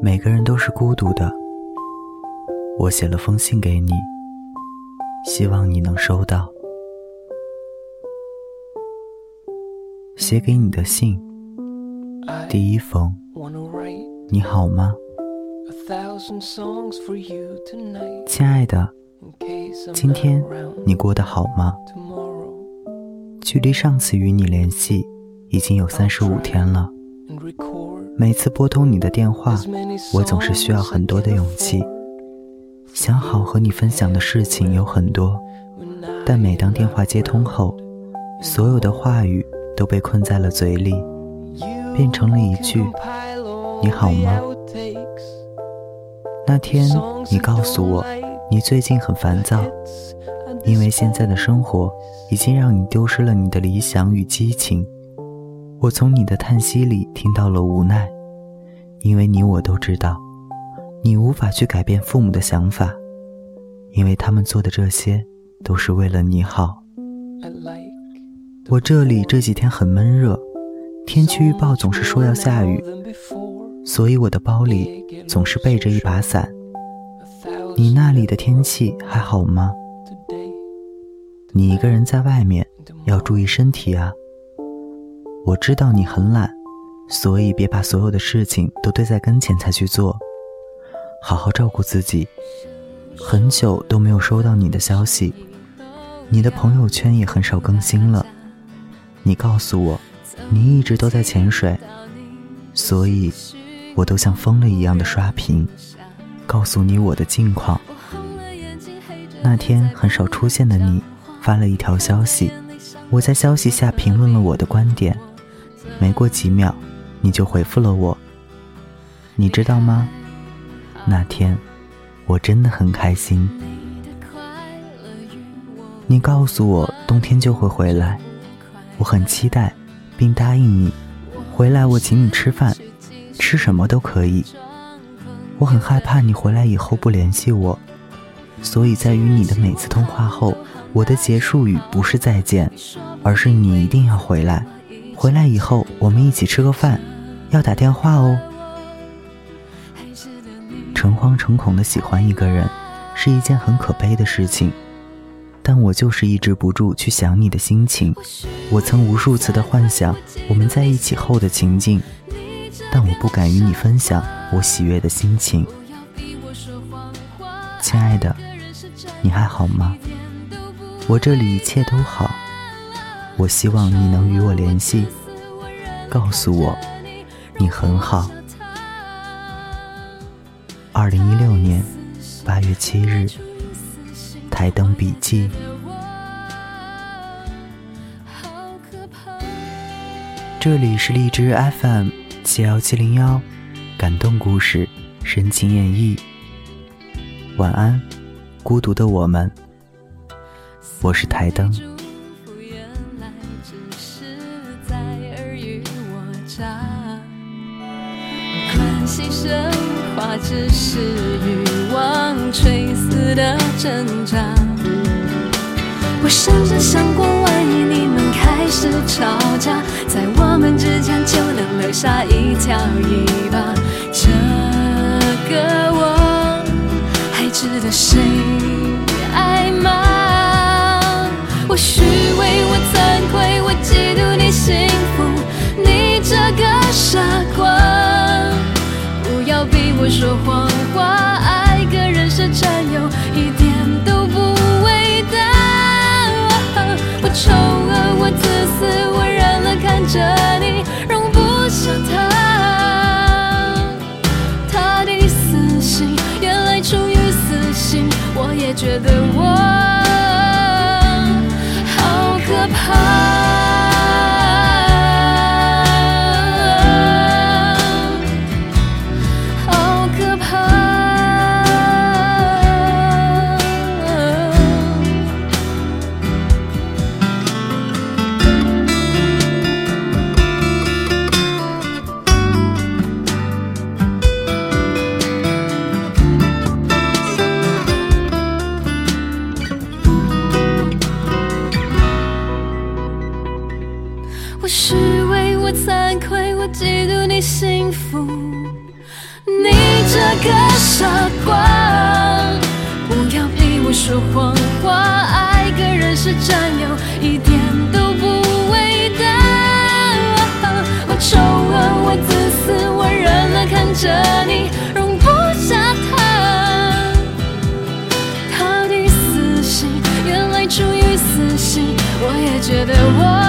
每个人都是孤独的。我写了封信给你，希望你能收到。写给你的信，第一封，你好吗，亲爱的？今天你过得好吗？距离上次与你联系已经有三十五天了。每次拨通你的电话，我总是需要很多的勇气。想好和你分享的事情有很多，但每当电话接通后，所有的话语都被困在了嘴里，变成了一句“你好吗”。那天你告诉我，你最近很烦躁，因为现在的生活已经让你丢失了你的理想与激情。我从你的叹息里听到了无奈，因为你我都知道，你无法去改变父母的想法，因为他们做的这些都是为了你好。我这里这几天很闷热，天气预报总是说要下雨，所以我的包里总是备着一把伞。你那里的天气还好吗？你一个人在外面要注意身体啊。我知道你很懒，所以别把所有的事情都堆在跟前才去做，好好照顾自己。很久都没有收到你的消息，你的朋友圈也很少更新了。你告诉我，你一直都在潜水，所以我都像疯了一样的刷屏，告诉你我的近况。那天很少出现的你，发了一条消息，我在消息下评论了我的观点。没过几秒，你就回复了我。你知道吗？那天我真的很开心。你告诉我冬天就会回来，我很期待，并答应你，回来我请你吃饭，吃什么都可以。我很害怕你回来以后不联系我，所以在与你的每次通话后，我的结束语不是再见，而是你一定要回来。回来以后，我们一起吃个饭，要打电话哦。诚惶诚恐的喜欢一个人，是一件很可悲的事情，但我就是抑制不住去想你的心情。我曾无数次的幻想我们在一起后的情景，但我不敢与你分享我喜悦的心情。亲爱的，你还好吗？我这里一切都好。我希望你能与我联系，告诉我你很好。二零一六年八月七日，台灯笔记。这里是荔枝 FM 七幺七零幺，感动故事，深情演绎。晚安，孤独的我们。我是台灯。牺牲化只是欲望垂死的挣扎。我甚至想过，万一你们开始吵架，在我们之间就能留下一条尾巴。这个我还值得谁幸福，你。这个傻瓜，不要陪我说谎话，爱个人是占有，一点都不伟大。我丑恶，我自私，我忍了看着你容不下他。他的死心，原来出于死心，我也觉得我。